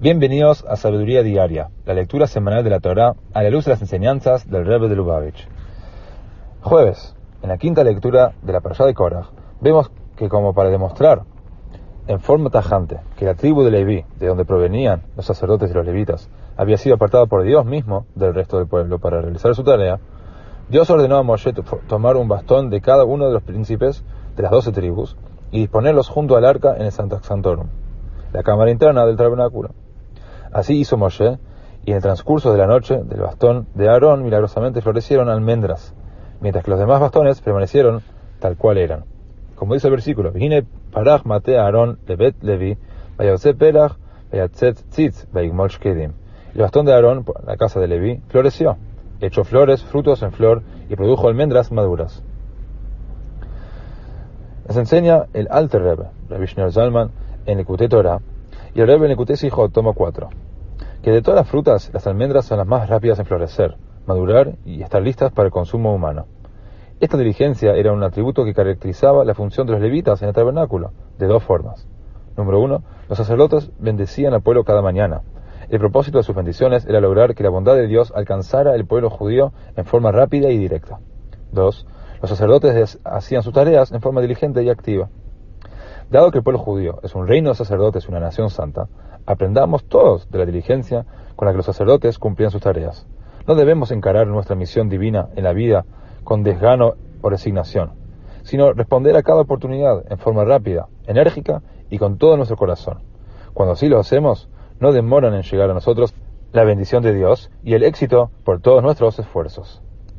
Bienvenidos a Sabiduría Diaria, la lectura semanal de la Torá a la luz de las enseñanzas del Rebbe de Lubavitch. Jueves, en la quinta lectura de la Parashá de Korach, vemos que como para demostrar en forma tajante que la tribu de Leví, de donde provenían los sacerdotes y los levitas, había sido apartada por Dios mismo del resto del pueblo para realizar su tarea, Dios ordenó a Moshe tomar un bastón de cada uno de los príncipes de las doce tribus y disponerlos junto al arca en el Santa Santorum, la cámara interna del tabernáculo. Así hizo Moshe, y en el transcurso de la noche del bastón de Aarón milagrosamente florecieron almendras, mientras que los demás bastones permanecieron tal cual eran. Como dice el versículo, Vine parach mate Aarón lebet levi, tzitz. El bastón de Aarón, la casa de Levi, floreció, echó flores, frutos en flor, y produjo almendras maduras. Nos enseña el Alter Rebbe, Rabbi Zalman, en el Kuté Torah, y el Rebbe en el hijo tomo 4, que de todas las frutas, las almendras son las más rápidas en florecer, madurar y estar listas para el consumo humano. Esta diligencia era un atributo que caracterizaba la función de los levitas en el tabernáculo, de dos formas. Número uno, los sacerdotes bendecían al pueblo cada mañana. El propósito de sus bendiciones era lograr que la bondad de Dios alcanzara al pueblo judío en forma rápida y directa. Dos, los sacerdotes hacían sus tareas en forma diligente y activa. Dado que el pueblo judío es un reino de sacerdotes y una nación santa, aprendamos todos de la diligencia con la que los sacerdotes cumplían sus tareas. No debemos encarar nuestra misión divina en la vida con desgano o resignación, sino responder a cada oportunidad en forma rápida, enérgica y con todo nuestro corazón. Cuando así lo hacemos, no demoran en llegar a nosotros la bendición de Dios y el éxito por todos nuestros esfuerzos.